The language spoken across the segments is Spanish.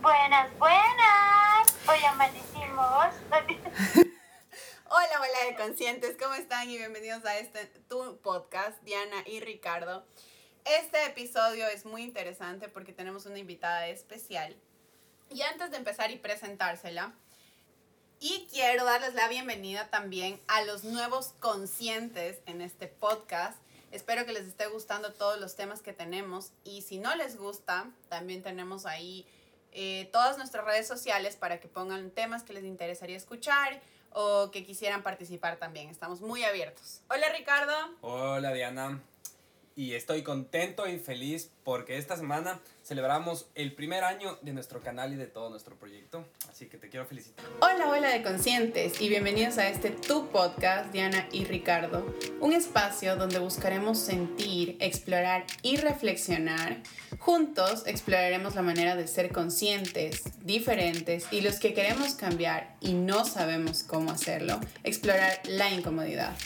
Buenas, buenas. Hoy amanecimos. Hola, hola de conscientes, ¿cómo están? Y bienvenidos a este tu podcast, Diana y Ricardo. Este episodio es muy interesante porque tenemos una invitada especial. Y antes de empezar y presentársela, y quiero darles la bienvenida también a los nuevos conscientes en este podcast. Espero que les esté gustando todos los temas que tenemos y si no les gusta, también tenemos ahí eh, todas nuestras redes sociales para que pongan temas que les interesaría escuchar o que quisieran participar también. Estamos muy abiertos. Hola Ricardo. Hola Diana. Y estoy contento y feliz porque esta semana celebramos el primer año de nuestro canal y de todo nuestro proyecto. Así que te quiero felicitar. Hola, hola de conscientes y bienvenidos a este Tu Podcast, Diana y Ricardo. Un espacio donde buscaremos sentir, explorar y reflexionar. Juntos exploraremos la manera de ser conscientes, diferentes y los que queremos cambiar y no sabemos cómo hacerlo, explorar la incomodidad.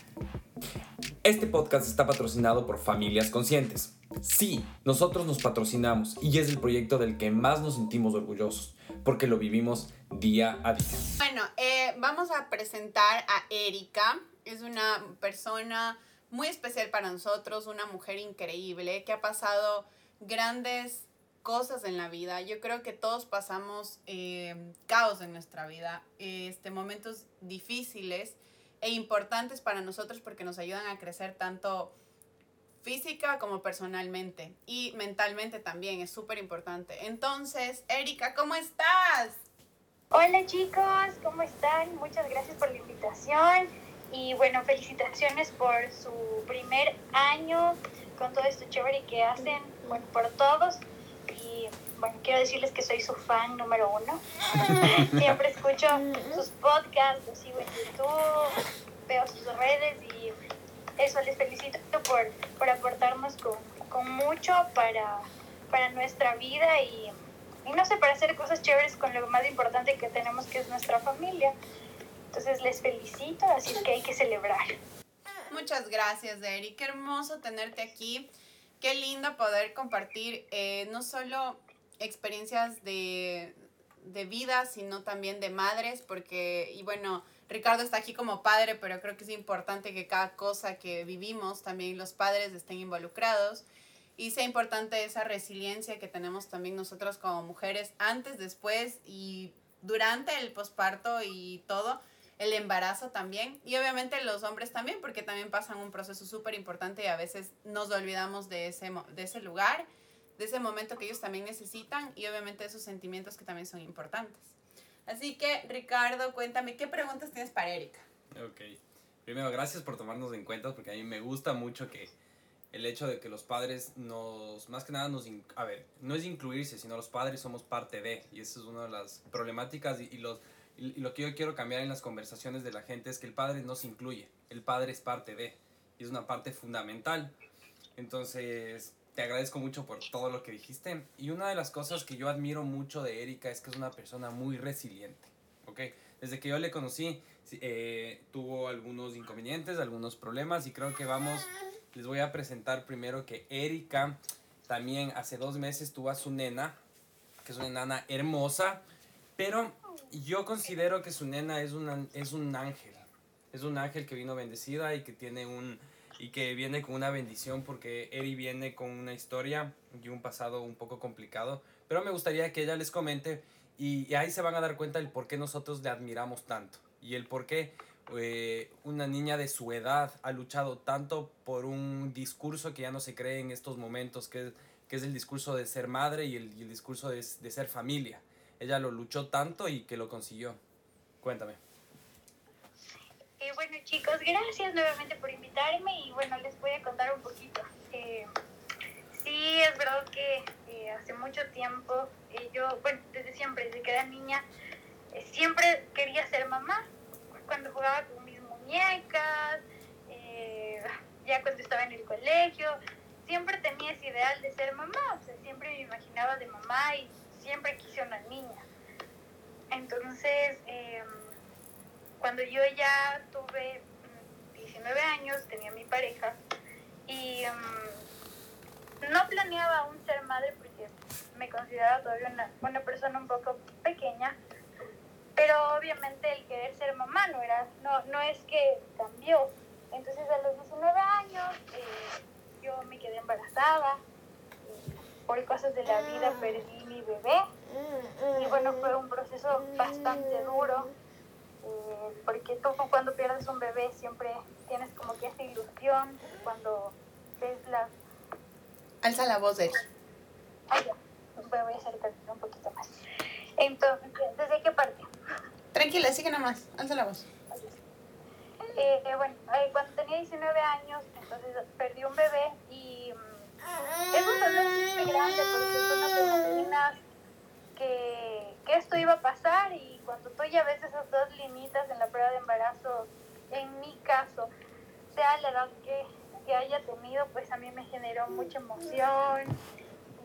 Este podcast está patrocinado por Familias Conscientes. Sí, nosotros nos patrocinamos y es el proyecto del que más nos sentimos orgullosos, porque lo vivimos día a día. Bueno, eh, vamos a presentar a Erika. Es una persona muy especial para nosotros, una mujer increíble que ha pasado grandes cosas en la vida. Yo creo que todos pasamos eh, caos en nuestra vida, este, momentos difíciles e importantes para nosotros porque nos ayudan a crecer tanto física como personalmente y mentalmente también, es súper importante. Entonces, Erika, ¿cómo estás? Hola chicos, ¿cómo están? Muchas gracias por la invitación y bueno, felicitaciones por su primer año con todo esto chévere que hacen, bueno, por todos. Y bueno, quiero decirles que soy su fan número uno. Siempre escucho sus podcasts, los sigo en YouTube, veo sus redes y eso les felicito por, por aportarnos con, con mucho para, para nuestra vida y, y, no sé, para hacer cosas chéveres con lo más importante que tenemos que es nuestra familia. Entonces les felicito, así que hay que celebrar. Muchas gracias, Eri. Qué hermoso tenerte aquí. Qué lindo poder compartir eh, no solo experiencias de, de vida, sino también de madres, porque, y bueno, Ricardo está aquí como padre, pero creo que es importante que cada cosa que vivimos, también los padres estén involucrados y sea importante esa resiliencia que tenemos también nosotros como mujeres antes, después y durante el posparto y todo, el embarazo también y obviamente los hombres también porque también pasan un proceso súper importante y a veces nos olvidamos de ese, de ese lugar, de ese momento que ellos también necesitan y obviamente esos sentimientos que también son importantes. Así que, Ricardo, cuéntame, ¿qué preguntas tienes para Erika? Ok. Primero, gracias por tomarnos en cuenta, porque a mí me gusta mucho que el hecho de que los padres nos, más que nada nos, a ver, no es incluirse, sino los padres somos parte de, y esa es una de las problemáticas y, los, y lo que yo quiero cambiar en las conversaciones de la gente es que el padre no se incluye, el padre es parte de, y es una parte fundamental. Entonces, te agradezco mucho por todo lo que dijiste. Y una de las cosas que yo admiro mucho de Erika es que es una persona muy resiliente. ¿ok? Desde que yo le conocí, eh, tuvo algunos inconvenientes, algunos problemas y creo que vamos, les voy a presentar primero que Erika también hace dos meses tuvo a su nena, que es una nana hermosa, pero yo considero que su nena es, una, es un ángel. Es un ángel que vino bendecida y que tiene un, y que viene con una bendición porque Eri viene con una historia y un pasado un poco complicado. Pero me gustaría que ella les comente y, ahí se van a dar cuenta del por qué nosotros le admiramos tanto y el por qué eh, una niña de su edad ha luchado tanto por un discurso que ya no se cree en estos momentos, que, que es el discurso de ser madre y el, discurso de, de ser familia. Ella lo luchó tanto y que lo consiguió. Cuéntame. Eh, bueno chicos, gracias nuevamente por invitarme y bueno, les voy a contar un poquito. Eh, sí, es verdad que eh, hace mucho tiempo, eh, yo, bueno, desde siempre, desde que era niña, siempre quería ser mamá. Cuando jugaba con mis muñecas, ya cuando estaba en el colegio, siempre tenía ese ideal de ser mamá, o sea, siempre me imaginaba de mamá y siempre quise una niña. Entonces, cuando yo ya tuve 19 mm, años, tenía mi pareja y mm, no planeaba aún ser madre porque me considero todavía una, una persona un poco pequeña, pero obviamente el querer ser mamá no, era, no, no es que cambió. Entonces a los 19 años eh, yo me quedé embarazada, eh, por cosas de la vida perdí mi bebé y bueno, fue un proceso bastante duro eh, porque tú cuando pierdes un bebé siempre tienes como que esa ilusión cuando ves las... Alza la voz, Eri. Ay, ya, voy a acercar un poquito más. Entonces, ¿desde qué parte? Tranquila, sigue nomás, alza la voz. Eh, eh, bueno, eh, cuando tenía 19 años, entonces perdí un bebé y mm, es un dolor muy grande porque te imaginas que, que esto iba a pasar y cuando tú ya ves esas dos limitas en la prueba de embarazo, en mi caso, sea la edad que, que haya tenido, pues a mí me generó mucha emoción,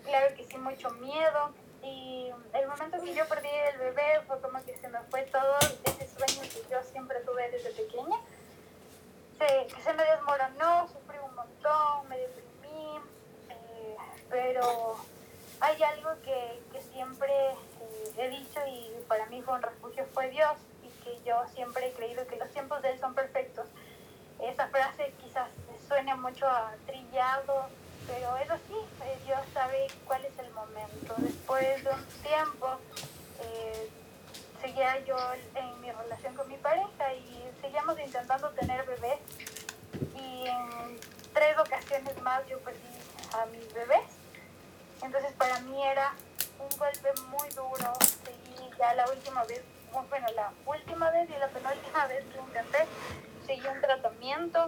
claro que sí, mucho miedo. Y el momento que yo perdí el bebé fue como que se me fue todo ese sueño que yo siempre tuve desde pequeña. Se, se me desmoronó, sufrí un montón, me deprimí, eh, pero hay algo que, que siempre he dicho y para mí fue un refugio, fue Dios, y que yo siempre he creído que los tiempos de Él son perfectos. Esa frase quizás suene mucho a trillado, pero es así, eh, Dios sabe cuál es el momento. Después de un tiempo, eh, seguía yo en mi relación con mi pareja y seguíamos intentando tener bebés y en tres ocasiones más yo perdí a mis bebés. Entonces para mí era un golpe muy duro. Seguí ya la última vez, bueno, la última vez y la penúltima vez que intenté, seguí un tratamiento.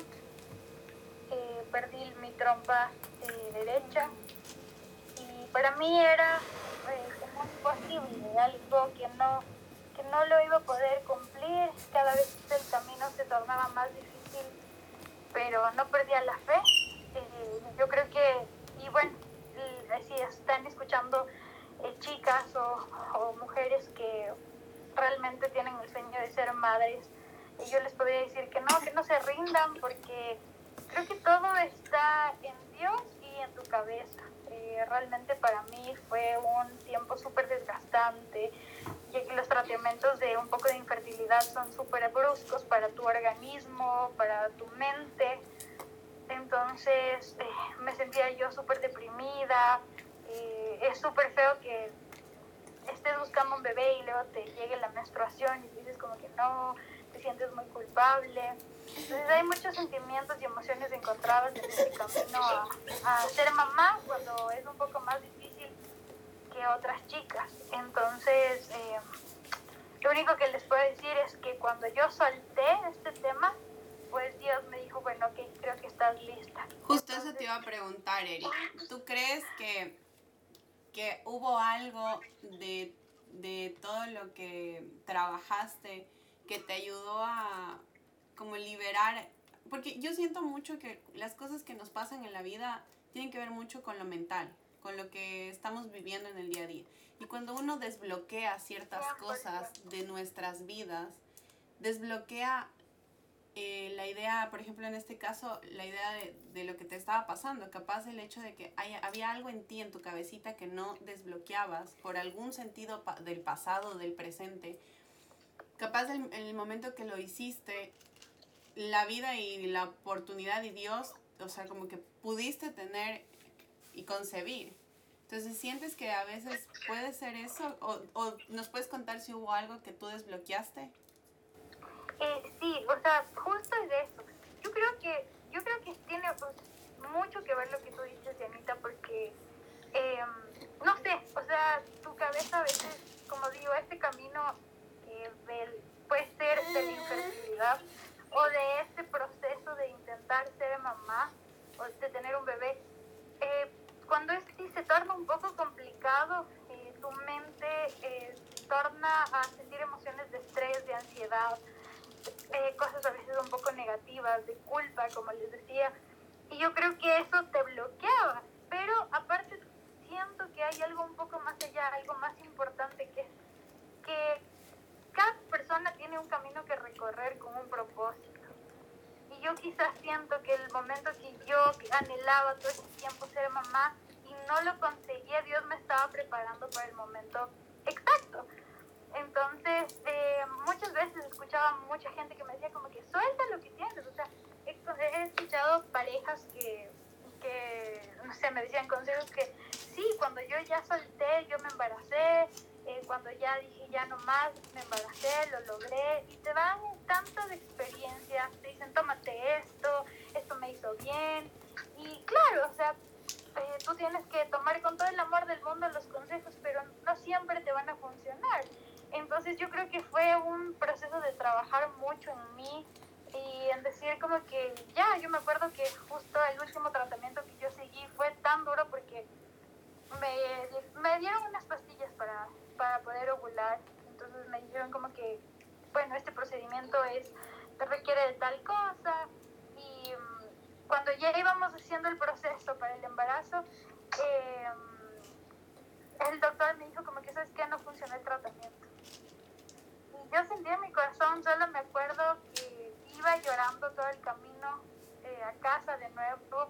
Eh, perdí mi trompa eh, derecha y para mí era eh, imposible, algo que no, que no lo iba a poder cumplir, cada vez el camino se tornaba más difícil, pero no perdía la fe. Eh, yo creo que, y bueno, si están escuchando eh, chicas o, o, mujeres que realmente tienen el madres, yo les podría decir que no, que no se rindan porque creo que todo está en Dios y en tu cabeza. Eh, realmente para mí fue un tiempo súper desgastante, ya que los tratamientos de un poco de infertilidad son súper bruscos para tu organismo, para tu mente. Entonces eh, me sentía yo súper deprimida. Eh, es súper feo que estés buscando un bebé y luego te llegue la menstruación y como que no, te sientes muy culpable. Entonces hay muchos sentimientos y emociones encontradas en este camino a, a, ser mamá cuando es un poco más difícil que otras chicas. Entonces, eh, lo único que les puedo decir es que cuando yo solté este tema, pues Dios me dijo, bueno, ok, creo que estás lista. Justo eso te iba a preguntar, Eric. ¿Tú crees que, que hubo algo de, de todo lo que trabajaste que te ayudó a como liberar, porque yo siento mucho que las cosas que nos pasan en la vida tienen que ver mucho con lo mental, con lo que estamos viviendo en el día a día. Y cuando uno desbloquea ciertas cosas de nuestras vidas, desbloquea eh, la idea, por ejemplo, en este caso, la idea de, lo que te estaba pasando, capaz el hecho de que había algo en ti, en tu cabecita, que no desbloqueabas por algún sentido del pasado, del presente. Capaz en el, el momento que lo hiciste, la vida y la oportunidad y Dios, o sea, como que pudiste tener y concebir. Entonces, ¿sientes que a veces puede ser eso? ¿O, o nos puedes contar si hubo algo que tú desbloqueaste? Eh, sí, o sea, justo es de eso. Yo creo que, yo creo que tiene pues, mucho que ver lo que tú dices, Dianita, porque, eh, no sé, o sea, tu cabeza a veces, como digo, este camino eh, del, puede ser de la infertilidad o de este proceso de intentar ser mamá o de tener un bebé, eh, cuando es, sí se torna un poco complicado, eh, tu mente eh, torna a sentir emociones de estrés, de ansiedad, cosas a veces un poco negativas, de culpa, como les decía, y yo creo que eso te bloqueaba, pero aparte siento que hay algo un poco más allá, algo más importante que es que cada persona tiene un camino que recorrer con un propósito. Y yo quizás siento que el momento que yo anhelaba todo ese tiempo ser mamá y no lo conseguía, Dios me estaba preparando para el momento exacto. Entonces, eh, muchas veces escuchaba mucha gente que me decía como que suelta lo que tienes. O sea, he escuchado parejas que, que, no sé, me decían consejos que sí, cuando yo ya solté, yo me embaracé, eh, cuando ya dije ya no más, me embaracé, lo logré, y te dan tantas experiencias, te dicen tómate esto, esto me hizo bien, y claro, o sea, eh, tú tienes que tomar con todo el amor del mundo los consejos, pero no siempre te van a funcionar. Entonces yo creo que fue un proceso de trabajar mucho en mí y en decir como que ya, yo me acuerdo que justo el último tratamiento que yo seguí fue tan duro porque me, me dieron unas pastillas para, para poder ovular. Entonces me dijeron como que, bueno, este procedimiento es, te requiere de tal cosa y cuando ya íbamos haciendo el proceso para el embarazo, eh, el doctor me dijo como que, ¿sabes qué? No funciona el tratamiento. Y yo sentí en mi corazón, solo me acuerdo que iba llorando todo el camino eh, a casa de nuevo,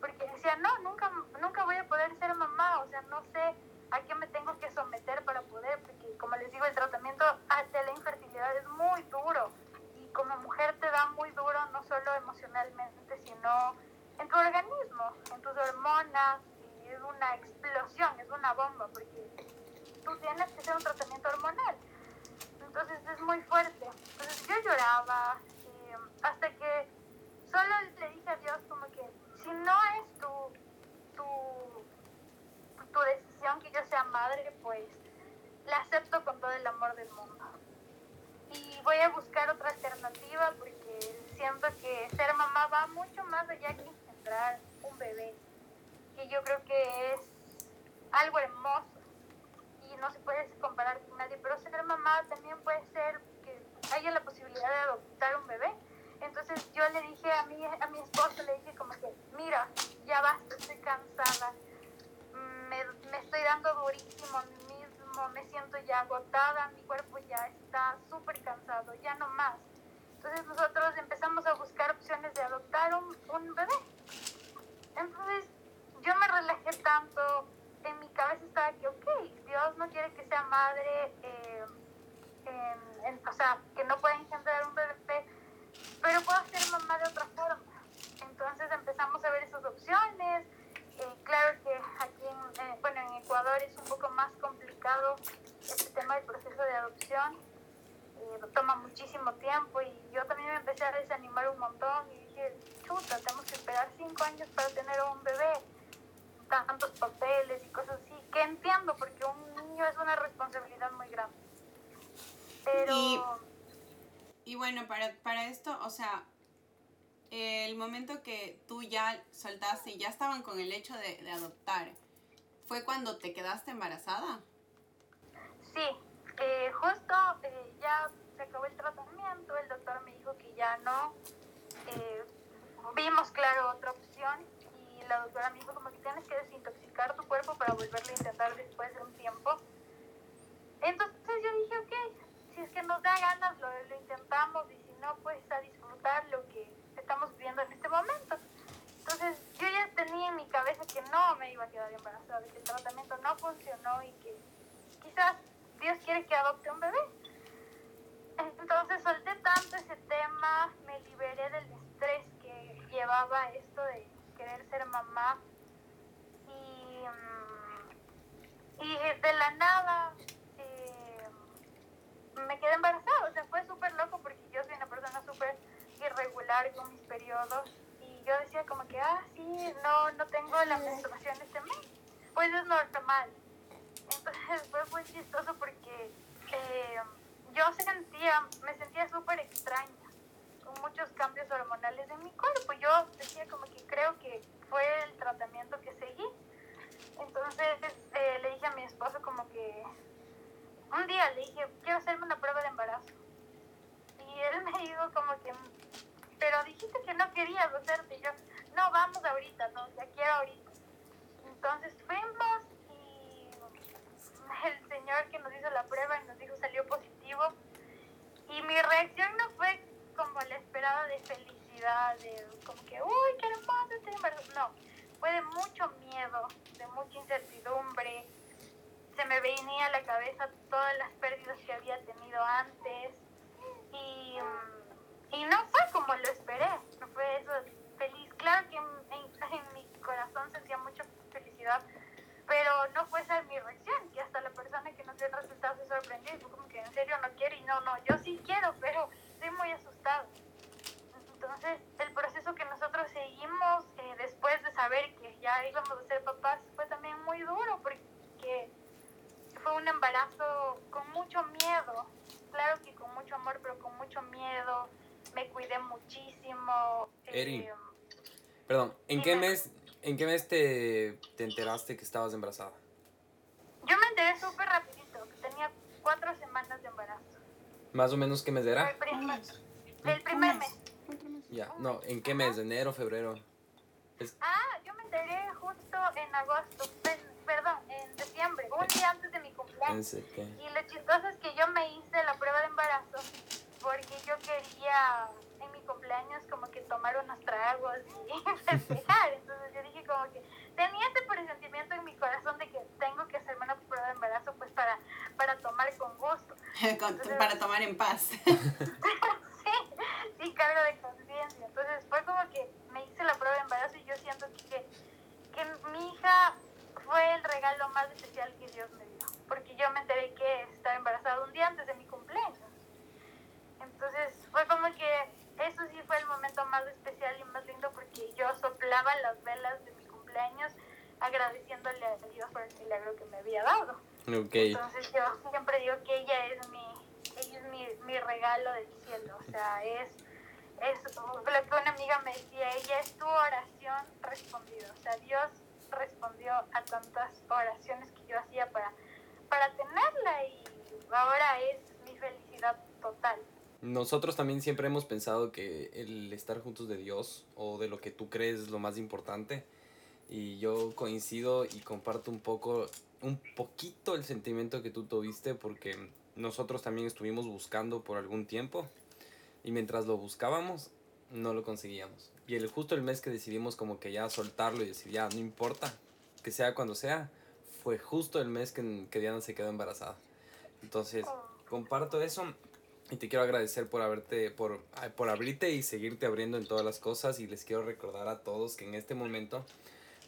porque decía, no, nunca, nunca voy a poder ser mamá, o sea, no sé a qué me tengo que someter para poder, porque como les digo, el tratamiento de la infertilidad es muy duro como mujer te da muy duro, no solo emocionalmente, sino en tu organismo, en tus hormonas, y es una explosión, es una bomba, porque tú tienes que hacer un tratamiento hormonal. Entonces es muy fuerte. Entonces yo lloraba hasta que solo le dije a Dios como que si no es tu, tu, tu decisión que yo sea madre, pues la acepto con todo el amor del mundo y voy a buscar otra alternativa porque siento que ser mamá va mucho más allá que engendrar un bebé, que yo creo que es algo hermoso y no se puede comparar con nadie, pero ser mamá puede ser que haya la posibilidad de adoptar un bebé. Entonces yo le dije a mi, a mi esposo, le dije como que, mira, ya basta, estoy cansada, me, me estoy dando durísimo, me siento ya agotada, mi cuerpo ya está súper cansado, ya no más. Entonces nosotros empezamos a buscar opciones de adoptar un, un bebé. Entonces yo me relajé tanto, en mi cabeza estaba que, ok, Dios no quiere que sea madre, eh, o sea, que no pueda engendrar un bebé, pero puedo ser mamá de otra forma. Entonces empezamos a ver esas opciones, eh, claro que aquí en, eh, bueno, en Ecuador es un poco más complicado este tema del proceso de adopción. Eh, toma muchísimo tiempo y yo también me empecé a desanimar un montón y dije, chuta, tenemos que esperar cinco años para tener un bebé, tantos papeles y cosas así, que entiendo porque un niño es una responsabilidad muy grande. Pero... Y, y bueno, para, para esto, o sea, el momento que tú ya soltaste y ya estaban con el hecho de, adoptar, ¿fue cuando te quedaste embarazada? Sí, eh, justo eh, ya se acabó el tratamiento, el doctor me dijo que ya no. Eh, vimos, claro, otra opción y la doctora me dijo como que tienes que desintoxicar tu cuerpo para volverlo a intentar después de un tiempo. Entonces yo dije, ok, si es que nos da ganas, lo, lo intentamos y si no, pues a disfrutar lo que estamos viviendo en este momento. Entonces yo ya tenía en mi cabeza que no me iba a quedar embarazada, que el tratamiento no funcionó y que quizás Dios quiere que adopte un bebé. Entonces solté tanto ese tema, me liberé del estrés que llevaba esto de querer ser mamá y, mm, y de la nada me quedé embarazada. O sea, fue súper loco porque yo soy una persona súper irregular con mis periodos y yo decía como que, ah, sí, no, no tengo la menstruación este mes, pues es normal. Entonces fue muy chistoso porque eh, yo sentía, me sentía súper extraña, con muchos cambios hormonales en mi cuerpo. Yo decía como que creo que fue el tratamiento que seguí. Entonces eh, le dije a mi esposo como que, un día le dije, quiero hacerme una prueba de embarazo. Y él me dijo como que, pero dijiste que no querías hacerte. Y yo, no, vamos ahorita, no, ya quiero ahorita. Entonces fuimos y el señor que nos hizo la prueba y nos dijo salió positivo. Y mi reacción no fue como la esperada de felicidad, de como que, uy, qué hermoso este embarazo. No, fue de mucho miedo, de mucha la cabeza todas las pérdidas que había tenido antes y, mm, y no fue como lo esperé, no fue eso feliz. Claro que en, en, mi corazón sentía mucha felicidad, pero no fue esa mi reacción, que hasta la persona que nos dio el resultado se sorprendió y fue como que en serio no quiere y no, no, yo sí quiero, pero estoy muy asustado. Entonces, el proceso que nosotros seguimos eh, después de saber que ya íbamos a ser papás fue también muy duro porque fue un embarazo con mucho miedo, claro que con mucho amor, pero con mucho miedo. Me cuidé muchísimo. Eri, eh, perdón, ¿en qué mes, en qué mes te, te enteraste que estabas embarazada? yo me enteré súper rapidito, que tenía cuatro semanas de embarazo. Más o menos qué mes era? El primer, el primer mes. Ya, no, ¿en qué mes? ¿Enero, febrero? Es- Ah, yo me enteré justo en agosto, en- perdón, en diciembre, un día antes de mi en cumpleaños. septiembre. Y lo chistoso es que yo me hice la prueba de embarazo porque yo quería en mi cumpleaños como que tomar unos tragos y festejar. Entonces yo dije como que tenía ese presentimiento en mi corazón de que tengo que hacerme una prueba de embarazo pues para, para tomar con gusto. Para tomar en paz. sí, sí, cargo de conciencia. Entonces fue como que me hice la prueba de embarazo y yo siento que, que mi hija fue el regalo más especial que Dios me dio. Porque yo me enteré que estaba embarazada un día antes de mi cumpleaños. Entonces fue como que eso sí fue el momento más especial y más lindo porque yo soplaba las velas de mi cumpleaños agradeciéndole a Dios por el milagro que me había dado. Entonces yo siempre digo que ella es mi, ella es mi, mi regalo del cielo, o sea, es, es lo que una amiga me decía, ella es tu oración respondida, o sea, Dios respondió a tantas oraciones que yo hacía para, para tenerla y ahora es mi felicidad total. Nosotros también siempre hemos pensado que el estar juntos de Dios o de lo que tú crees es lo más importante. Y yo coincido y comparto un poco, un poquito el sentimiento que tú tuviste porque nosotros también estuvimos buscando por algún tiempo y mientras lo buscábamos no lo conseguíamos. Y el justo el mes que decidimos como que ya soltarlo y decir ya no importa, que sea cuando sea, fue justo el mes que, que Diana se quedó embarazada. Entonces, comparto eso y te quiero agradecer por haberte por, por abrirte y seguirte abriendo en todas las cosas y les quiero recordar a todos que en este momento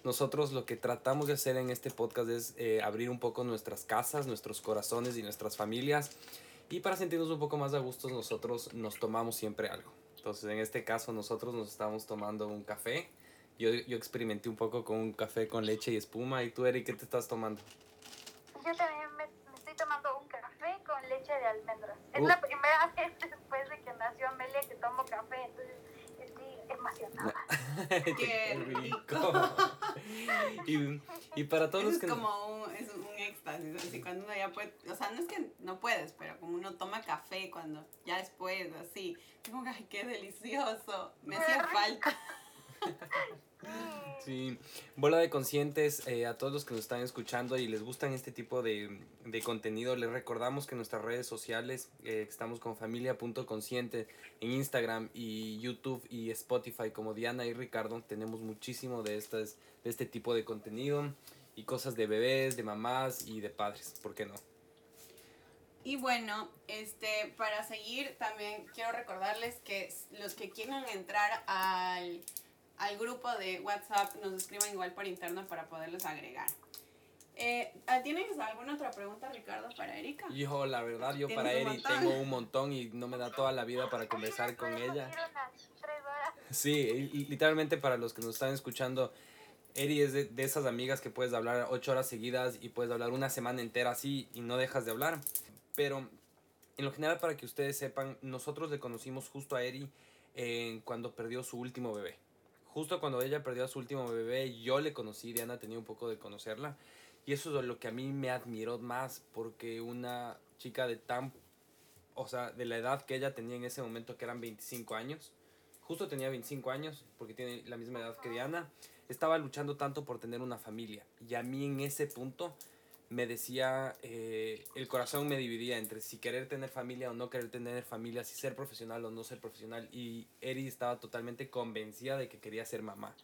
nosotros lo que tratamos de hacer en este podcast es eh, abrir un poco nuestras casas, nuestros corazones y nuestras familias y para sentirnos un poco más a gusto nosotros nos tomamos siempre algo. Entonces en este caso nosotros nos estamos tomando un café. Yo, yo experimenté un poco con un café con leche y espuma. ¿Y tú, Eric, qué te estás tomando? Yo también me, tomando un café con leche de almendras. Es Uh. la primera vez después de que nació Amelia que tomo café, entonces estoy emocionada. Qué rico. y, y para todos Eso los es que... como un, es un éxtasis, así cuando uno ya puede, o sea, no es que no puedes, pero como uno toma café cuando ya después, así, como, ay, qué delicioso, me hacía falta. Sí, bola de conscientes eh, a todos los que nos están escuchando y les gustan este tipo de, de contenido, les recordamos que nuestras redes sociales eh, estamos con familia.consciente en Instagram y YouTube y Spotify como Diana y Ricardo. Tenemos muchísimo de, estas, de este tipo de contenido y cosas de bebés, de mamás y de padres, ¿por qué no? Y bueno, este, para seguir, también quiero recordarles que los que quieran entrar al, al grupo de WhatsApp nos escriban igual por interno para poderlos agregar. Eh, ¿Tienes alguna otra pregunta, Ricardo, para Erika? Hijo, la verdad, yo para Eri tengo un montón y no me da toda la vida para conversar con ella. Sí, y- y literalmente para los que nos están escuchando, Eri es de, de esas amigas que puedes hablar ocho horas seguidas y puedes hablar una semana entera así y no dejas de hablar. Pero en lo general, para que ustedes sepan, nosotros le conocimos justo a Eri eh, cuando perdió su último bebé. Justo cuando ella perdió a su último bebé, yo le conocí, Diana tenía un poco de conocerla. Y eso es lo que a mí me admiró más, porque una chica de tan, o sea, de la edad que ella tenía en ese momento, que eran 25 años, justo tenía 25 años, porque tiene la misma edad que Diana, estaba luchando tanto por tener una familia. Y a mí en ese punto me decía, eh, el corazón me dividía entre si querer tener familia o no querer tener familia, si ser profesional o no ser profesional. Y Eri estaba totalmente convencida de que quería ser mamá.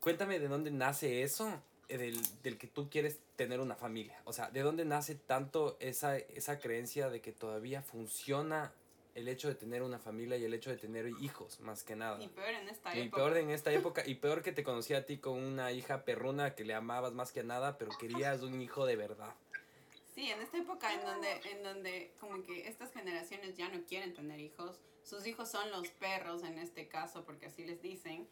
Cuéntame de dónde nace eso. del, del, que tú quieres tener una familia? O sea, ¿de dónde nace tanto esa, esa creencia de que todavía funciona el hecho de tener una familia y el hecho de tener hijos, más que nada? Y peor en esta y época. peor en esta época, y peor que te conocí a ti con una hija perruna que le amabas más que nada, pero querías un hijo de verdad. Sí, en esta época en donde, en donde como que estas generaciones ya no quieren tener hijos, sus hijos son los perros en este caso, porque así les dicen,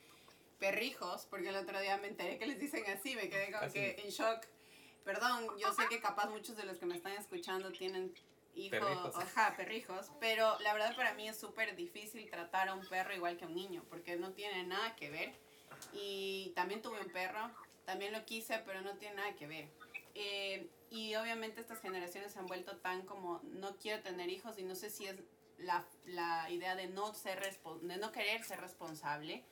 perrijos, porque el otro día me enteré que les dicen así, me quedé como Así. que en shock. Perdón, yo sé que capaz muchos de los que me están escuchando tienen hijos, Perrijos. ajá, perrijos, pero la verdad para mí es súper difícil tratar a un perro igual que a un niño, porque no tiene nada que ver. Y también tuve un perro, también lo quise, pero no tiene nada que ver. Eh, y obviamente estas generaciones se han vuelto tan como no quiero tener hijos y no sé si es la, la idea de no ser de no querer ser responsable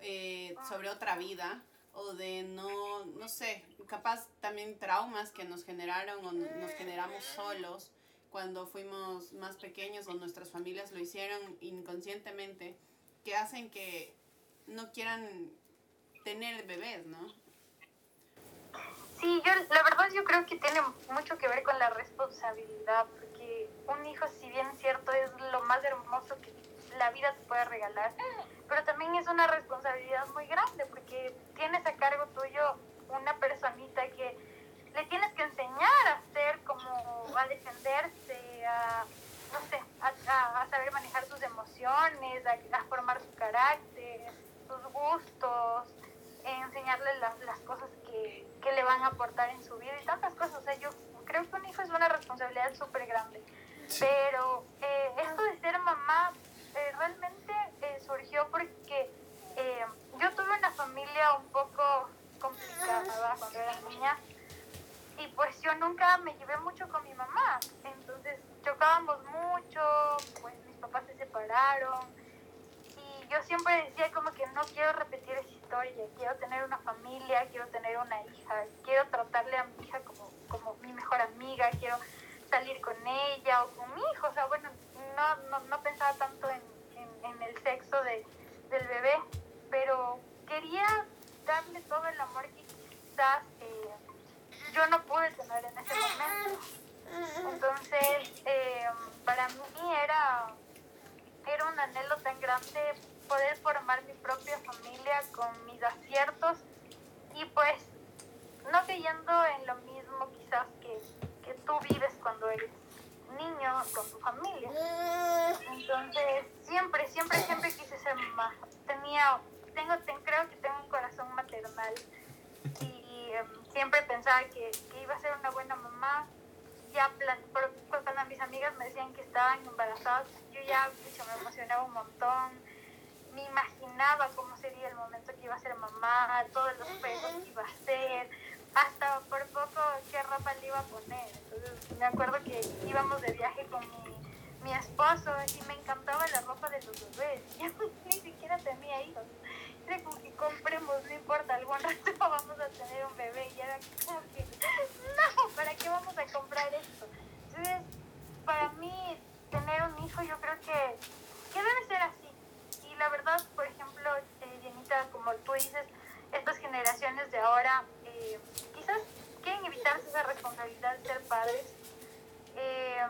eh, sobre otra vida o de no no sé capaz también traumas que nos generaron o nos generamos solos cuando fuimos más pequeños o nuestras familias lo hicieron inconscientemente que hacen que no quieran tener bebés, ¿no? Sí, yo la verdad yo creo que tiene mucho que ver con la responsabilidad, porque un hijo, si bien es cierto, es lo más hermoso que la vida te puede regalar, pero también es una responsabilidad muy grande, porque tienes a cargo tuyo una personita que le tienes que enseñar a ser como, a defenderse, a, no sé, a, saber manejar sus emociones, a, a formar su carácter, sus gustos, enseñarle las, las cosas que, que le van a aportar en su vida y tantas cosas. O sea, yo creo que un hijo es una responsabilidad súper grande. Pero eh, esto de ser mamá eh, realmente eh, surgió porque eh, yo tuve una familia un poco complicada cuando era niña y pues yo nunca me llevé mucho con mi mamá. Entonces chocábamos mucho, pues mis papás se separaron. Y yo siempre decía como que no quiero repetir esa historia, quiero tener una familia, quiero tener una hija, quiero tratarle a mi hija como, como mi mejor amiga, quiero salir con ella o con mi hijo, o sea, bueno, no, no, no pensaba tanto en, en, el sexo de, del bebé, pero quería darle todo el amor que quizás eh, yo no pude tener en ese momento. Entonces, eh, para mí era, era un anhelo tan grande poder formar mi propia familia con mis aciertos y pues no cayendo en lo mismo quizás que, que tú vives cuando eres niño con tu familia. Entonces, siempre, siempre, siempre quise ser mamá. Tenía, tengo, ten- creo que tengo un corazón maternal em, siempre pensaba que, que iba a ser una buena mamá. Ya plan, por- por- cuando mis amigas me decían que estaban embarazadas, yo ya me emocionaba un montón. Me imaginaba cómo sería el momento que iba a ser mamá, todos los juegos que iba a hacer, hasta por poco qué ropa le iba a poner. Entonces me acuerdo que íbamos de viaje con mi, mi esposo y me encantaba la ropa de los bebés. Yo ni siquiera tenía hijos. Como que compremos, no importa, algún rato vamos a tener un bebé. Y era como que, no, ¿para qué vamos a comprar esto? Entonces, para mí, tener un hijo yo creo que, que debe ser así. Y la verdad, por ejemplo, eh, Jenita, como tú dices, estas generaciones de ahora eh, quizás quieren evitarse esa responsabilidad de ser padres. eh,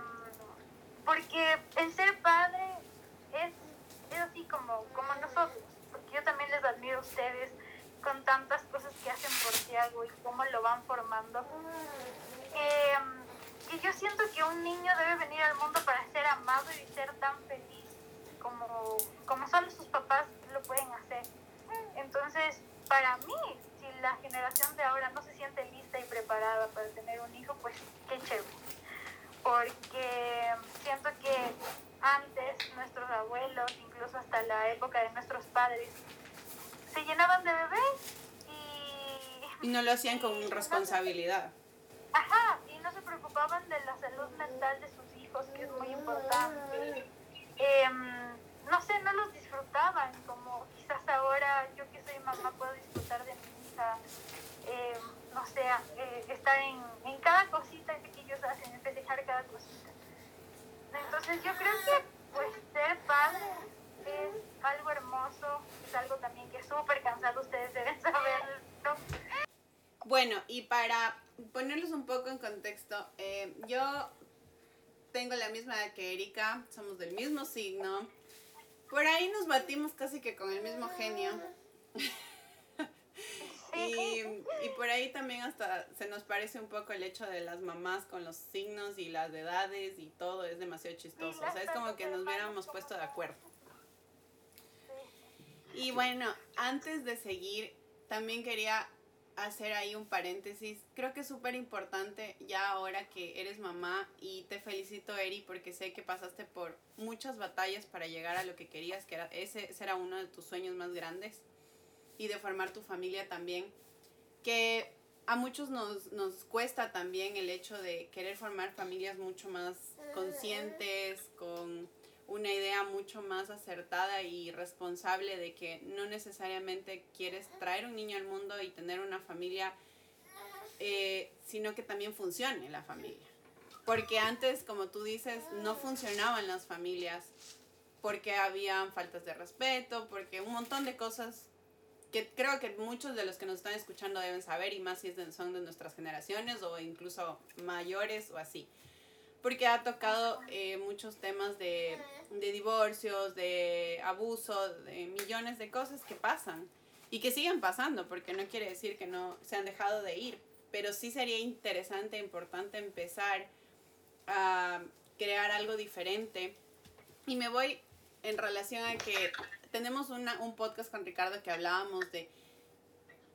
porque el ser padre es, es así como, como nosotros. Yo también les admiro a ustedes con tantas cosas que hacen por Tiago y cómo lo van formando. Eh, y yo siento que un niño debe venir al mundo para ser amado y ser tan feliz como, como solo sus papás lo pueden hacer. Entonces, para mí, si la generación de ahora no se siente lista y preparada para tener un hijo, pues qué chévere. Porque siento que antes nuestros abuelos, incluso hasta la época de nuestros padres, se llenaban de bebés y Y no lo hacían con responsabilidad. Ajá, y no se preocupaban de la salud mental de sus hijos, que es muy importante. Em, no sé, no los disfrutaban, como quizás ahora yo que soy mamá puedo disfrutar de mi hija, em, no sé, eh, estar en, en cada cosita que ellos hacen, en festejar cada cosita. Entonces yo creo que pues ser padre es algo hermoso, es algo también que es súper cansado, ustedes deben saberlo. Bueno, y para ponerlos un poco en contexto, eh, yo tengo la misma edad que Erika, somos del mismo signo. Por ahí nos batimos casi que con el mismo genio. y, y por ahí también hasta se nos parece un poco el hecho de las mamás con los signos y las edades y todo, es demasiado chistoso. O sea, es como que nos hubiéramos puesto de acuerdo. Y bueno, antes de seguir, también quería hacer ahí un paréntesis. Creo que es súper importante ya ahora que eres mamá y te felicito, Eri, porque sé que pasaste por muchas batallas para llegar a lo que querías, que era, ese, ese era uno de tus sueños más grandes y de formar tu familia también. Que a muchos nos, nos cuesta también el hecho de querer formar familias mucho más conscientes, con una idea mucho más acertada y responsable de que no necesariamente quieres traer un niño al mundo y tener una familia, eh, sino que también funcione la familia. Porque antes, como tú dices, no funcionaban las familias, porque habían faltas de respeto, porque un montón de cosas que creo que muchos de los que nos están escuchando deben saber, y más si es de, son de nuestras generaciones o incluso mayores o así porque ha tocado eh, muchos temas de, de, divorcios, de abuso, de millones de cosas que pasan y que siguen pasando, porque no quiere decir que no se han dejado de ir, pero sí sería interesante, importante empezar a crear algo diferente. Y me voy en relación a que tenemos una, un podcast con Ricardo que hablábamos de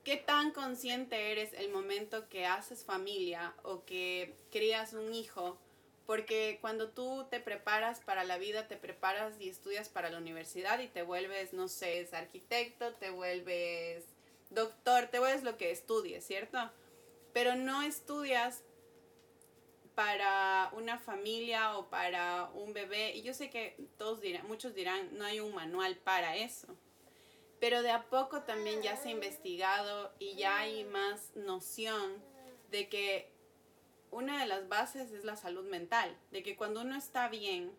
qué tan consciente eres el momento que haces familia o que crías un hijo porque cuando tú te preparas para la vida, te preparas y estudias para la universidad y te vuelves, no sé, arquitecto, te vuelves doctor, te vuelves lo que estudies, ¿cierto? Pero no estudias para una familia o para un bebé. Y yo sé que todos dirán, muchos dirán, no hay un manual para eso. Pero de a poco también ya se ha investigado y ya hay más noción de que una de las bases es la salud mental, de que cuando uno está bien,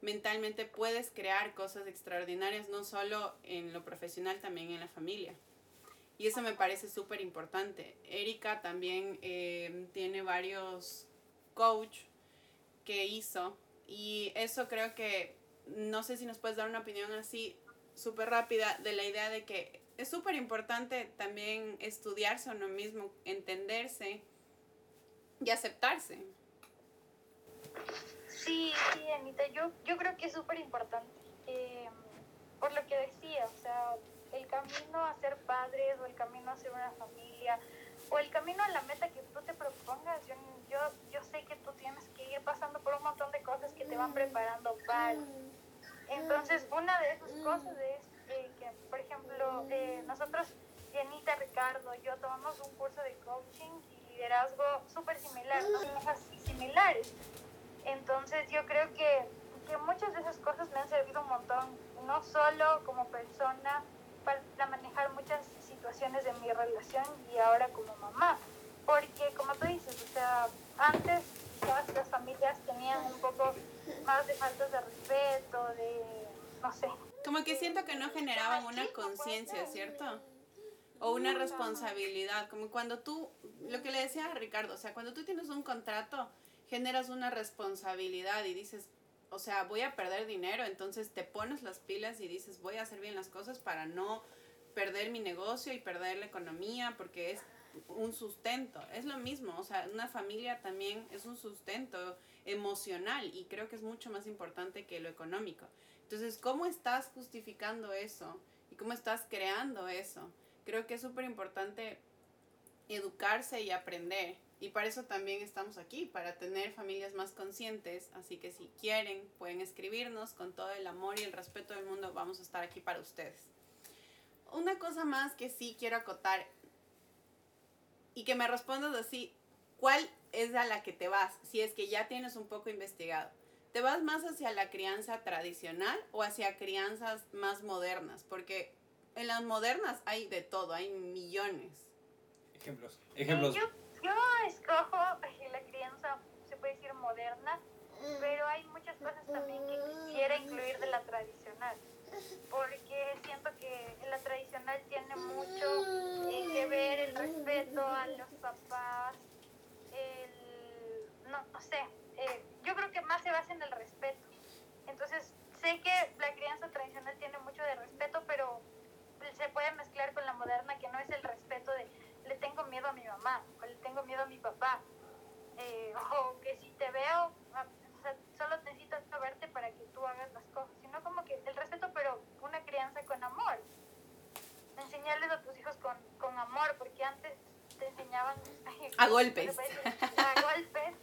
mentalmente puedes crear cosas extraordinarias, no solo en lo profesional, también en la familia. Y eso me parece súper importante. Erika también eh, tiene varios coach que hizo y eso creo que, no sé si nos puedes dar una opinión así súper rápida de la idea de que es súper importante también estudiarse a uno mismo, entenderse y aceptarse. Sí, sí, Anita, yo, yo creo que es súper importante. Eh, por lo que decía, o sea, el camino a ser padres o el camino a ser una familia o el camino a la meta que tú te propongas, yo, yo, yo sé que tú tienes que ir pasando por un montón de cosas que te van preparando para. Entonces, una de esas cosas es eh, que, por ejemplo, eh, nosotros, Anita, Ricardo, yo tomamos un curso de coaching liderazgo súper similar, ¿no? cosas similares. Entonces yo creo que, que muchas de esas cosas me han servido un montón, no solo como persona, para manejar muchas situaciones de mi relación y ahora como mamá. Porque como tú dices, o sea, antes quizás las familias tenían un poco más de faltas de respeto, de, no sé. Como que siento que no generaban una conciencia, ¿cierto? o una responsabilidad, como cuando tú, lo que le decía a Ricardo, o sea, cuando tú tienes un contrato, generas una responsabilidad y dices, o sea, voy a perder dinero, entonces te pones las pilas y dices, voy a hacer bien las cosas para no perder mi negocio y perder la economía, porque es un sustento, es lo mismo, o sea, una familia también es un sustento emocional y creo que es mucho más importante que lo económico. Entonces, ¿cómo estás justificando eso? ¿Y cómo estás creando eso? creo que es súper importante educarse y aprender. Y para eso también estamos aquí, para tener familias más conscientes. Así que si quieren, pueden escribirnos con todo el amor y el respeto del mundo. Vamos a estar aquí para ustedes. Una cosa más que sí quiero acotar y que me respondas así, ¿cuál es a la que te vas? Si es que ya tienes un poco investigado. ¿Te vas más hacia la crianza tradicional o hacia crianzas más modernas? Porque en las modernas hay de todo, hay millones. Ejemplos. Ejemplos. Yo, escojo la crianza, se puede decir moderna, pero hay muchas cosas también que quisiera incluir de la tradicional. Porque siento que la tradicional tiene mucho que ver el respeto, los papás, el, no, no sé, eh, yo creo que más se basa en el respeto. Entonces, sé que la crianza tradicional tiene mucho de respeto, pero se puede mezclar con la moderna, que no es el respeto de miedo a mi mamá o le tengo miedo a mi papá. Eh, o que si te veo, ah, o sea, solo necesito verte para que tú hagas las cosas, sino como que el respeto, pero una crianza con amor. Enseñarles a tus hijos con, con amor, porque antes te enseñaban a golpes. A golpes.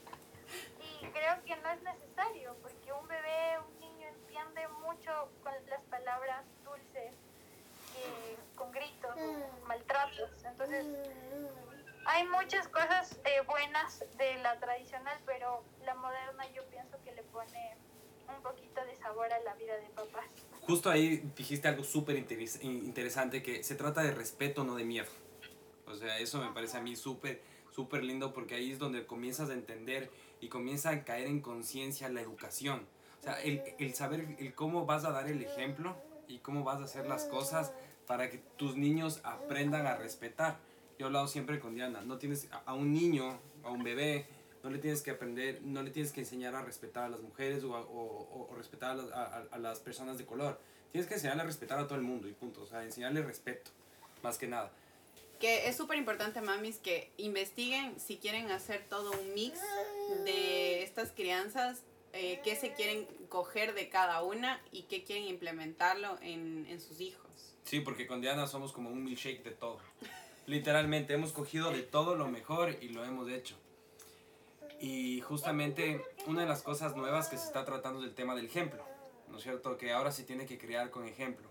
Y creo que no es necesario, porque un bebé, un niño entiende mucho con las palabras dulces, con gritos, maltratos. Entonces, hay muchas cosas eh, buenas de la tradicional, pero la moderna yo pienso que le pone un poquito de sabor a la vida de papás. Justo ahí dijiste algo súper interesante, que se trata de respeto, no de miedo. O sea, eso me parece a mí súper, súper lindo porque ahí es donde comienzas a entender y comienza a caer en conciencia la educación. O sea, el, el saber el cómo vas a dar el ejemplo y cómo vas a hacer las cosas para que tus niños aprendan a respetar. Yo he hablado siempre con Diana, no tienes a un niño, a un bebé, no le tienes que aprender, no le tienes que enseñar a respetar a las mujeres o, o, o respetar a, a, las personas de color. Tienes que enseñarle a respetar a todo el mundo y punto. O sea, enseñarle respeto, más que nada. Que es súper importante, mamis, que investiguen si quieren hacer todo un mix de estas crianzas, eh, qué se quieren coger de cada una y qué quieren implementarlo en, en sus hijos. Sí, porque con Diana somos como un milkshake de todo. Literalmente, hemos cogido de todo lo mejor y lo hemos hecho. Y justamente una de las cosas nuevas que se está tratando es el tema del ejemplo, ¿no es cierto? Que ahora se tiene que crear con ejemplo.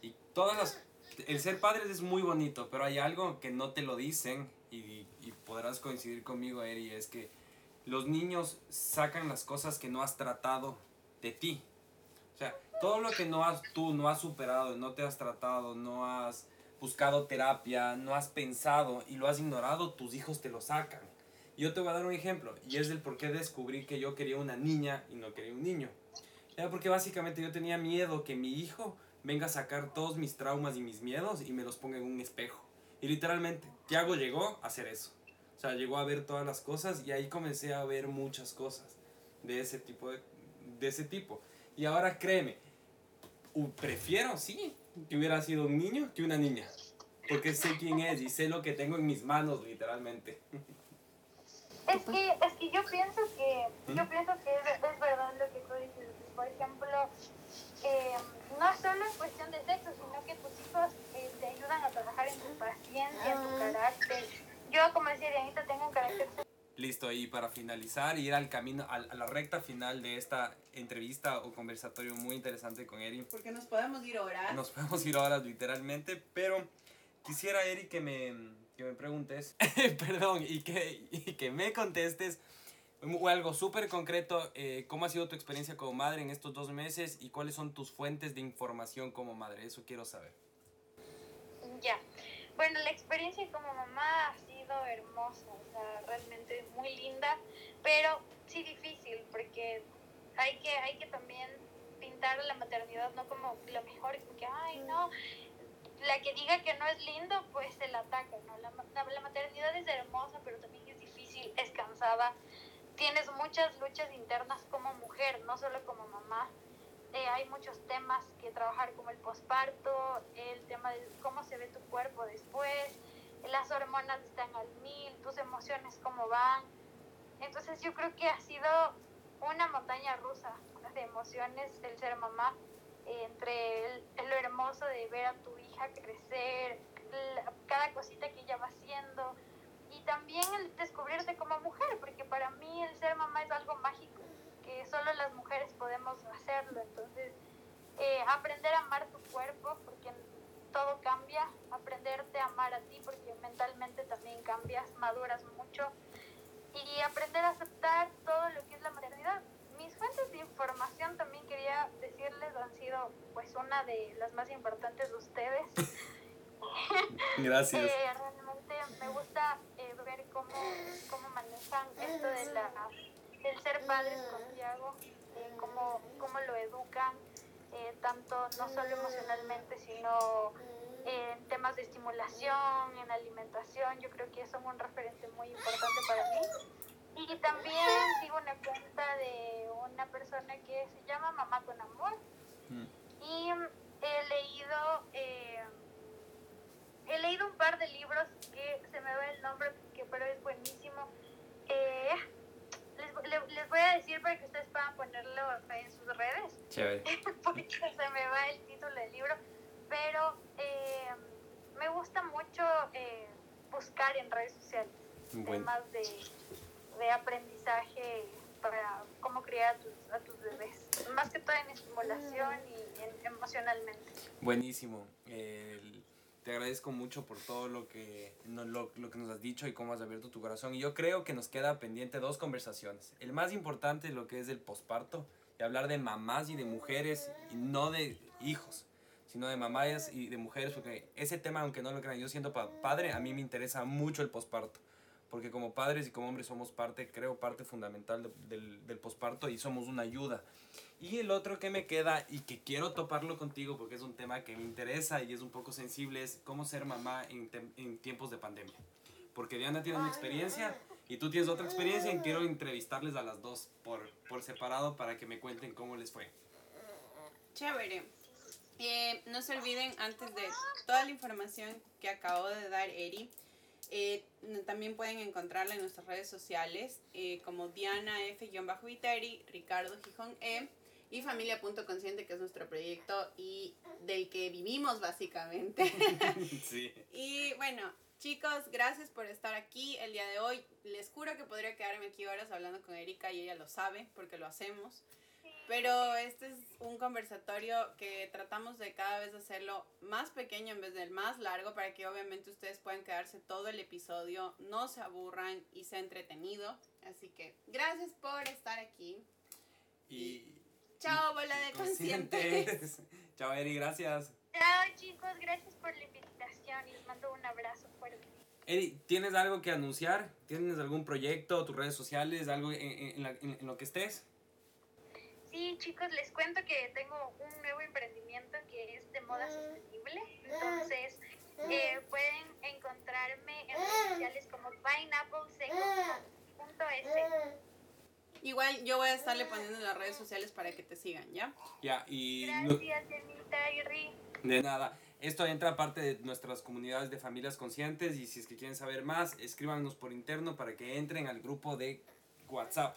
Y todas las... El ser padres es muy bonito, pero hay algo que no te lo dicen y, y podrás coincidir conmigo, Eri, es que los niños sacan las cosas que no has tratado de ti. O sea, todo lo que no has, tú no has superado, no te has tratado, no has buscado terapia, no has pensado y lo has ignorado, tus hijos te lo sacan. Yo te voy a dar un ejemplo y es del por qué descubrí que yo quería una niña y no quería un niño. Era porque básicamente yo tenía miedo que mi hijo venga a sacar todos mis traumas y mis miedos y me los ponga en un espejo. Y literalmente, Tiago llegó a hacer eso. O sea, llegó a ver todas las cosas y ahí comencé a ver muchas cosas de ese tipo. De, de ese tipo. Y ahora créeme, prefiero, sí, que hubiera sido un niño que una niña. Porque sé quién es y sé lo que tengo en mis manos, literalmente. Es que, es que yo pienso que, yo pienso que es, verdad lo que tú dices. Por ejemplo, eh, no solo es cuestión de sexo, sino que tus hijos eh, te ayudan a trabajar en tu paciencia, en tu carácter. Yo, como decía Dianita, tengo un carácter Listo, y para finalizar, ir al camino, a, la recta final de esta entrevista o conversatorio muy interesante con Eri. Porque nos podemos ir horas. Nos podemos ir horas literalmente, pero quisiera, Eri, que me, que me preguntes, perdón, y que, y que me contestes algo súper concreto, eh, ¿cómo ha sido tu experiencia como madre en estos dos meses y cuáles son tus fuentes de información como madre? Eso quiero saber. Ya, bueno, la experiencia como mamá ha sido hermosa realmente muy linda, pero sí difícil, porque hay que, hay que también pintar la maternidad no como lo mejor, porque, ay, no, la que diga que no es lindo, pues se la ataca, ¿no? La, la, maternidad es hermosa, pero también es difícil, es cansada, tienes muchas luchas internas como mujer, no solo como mamá. Eh, hay muchos temas que trabajar como el posparto, el tema de cómo se ve tu cuerpo después, las hormonas están al mil, tus emociones cómo van. Entonces yo creo que ha sido una montaña rusa de emociones el ser mamá, entre lo hermoso de ver a tu hija crecer, cada cosita que ella va haciendo, y también el descubrirte como mujer, porque para mí el ser mamá es algo mágico, que solo las mujeres podemos hacerlo. Entonces, eh, aprender a amar tu cuerpo, porque todo cambia, aprenderte a amar a ti porque mentalmente también cambias, maduras mucho y aprender a aceptar todo lo que es la maternidad. Mis fuentes de información también quería decirles han sido pues una de las más importantes de ustedes. Gracias. eh, realmente me gusta eh, ver cómo, cómo manejan esto de la, del ser padres con Tiago, eh, cómo, cómo lo educan, eh, tanto no solo emocionalmente, sino en temas de estimulación, en alimentación, yo creo que son un referente muy importante para mí. Y también sigo una cuenta de una persona que se llama Mamá con Amor. Mm. Y he leído, eh, he leído un par de libros que se me va el nombre, que pero es buenísimo. Eh, les, le- les voy a decir para que ustedes puedan ponerlo en sus redes Chévere. porque se me va el título del libro, pero eh, me gusta mucho eh, buscar en redes sociales Bueno. temas de, de aprendizaje para cómo criar a tus, a tus bebés, más que todo en estimulación y en- emocionalmente. Buenísimo. Te agradezco mucho por todo lo que, no- lo, lo que nos has dicho y cómo has abierto tu corazón. Y yo creo que nos queda pendiente dos conversaciones. El más importante, lo que es el posparto, y hablar de mamás y de mujeres, y no de hijos, sino de mamás y de mujeres, porque ese tema, aunque no lo crean, yo siento pa- padre, a mí me interesa mucho el posparto. Porque como padres y como hombres somos parte, creo, parte fundamental de- del, del posparto y somos una ayuda. Y el otro que me queda y que quiero toparlo contigo porque es un tema que me interesa y es un poco sensible es cómo ser mamá en, en tiempos de pandemia. Porque Diana tiene una experiencia y tú tienes otra experiencia y quiero entrevistarles a las dos por, por separado para que me cuenten cómo les fue. Chévere. Eh, no se olviden, antes de toda la información que acabo de dar Eri, eh, también pueden encontrarla en nuestras redes sociales eh, como Diana F-Viteri, Ricardo Gijón E y Familia.consciente, que es nuestro proyecto y del que vivimos básicamente. sí. Y bueno, chicos, gracias por estar aquí el día de hoy. Les juro que podría quedarme aquí horas hablando con Erika y ella lo sabe porque lo hacemos. Pero este es un conversatorio que tratamos de cada vez hacerlo más pequeño en vez del más largo para que obviamente ustedes puedan quedarse todo el episodio, no se aburran y sea entretenido. Así que gracias por estar aquí. Y... Chao, bola de conscientes. Chao, Eri, gracias. Chao chicos, gracias por la invitación y les mando un abrazo fuerte. Eri, ¿tienes algo que anunciar? ¿Tienes algún proyecto, tus redes sociales, algo en, en- en la- en- en lo que estés? Sí, chicos, les cuento que tengo un nuevo emprendimiento que es de moda sostenible. Entonces, eh, pueden encontrarme en redes sociales como pineappleseco.es. Igual yo voy a estarle poniendo en las redes sociales para que te sigan, ¿ya? Ya, y... Gracias, Janita y Ri. De nada. Esto entra parte de nuestras comunidades de familias conscientes y si es que quieren saber más, escríbanos por interno para que entren al grupo de WhatsApp.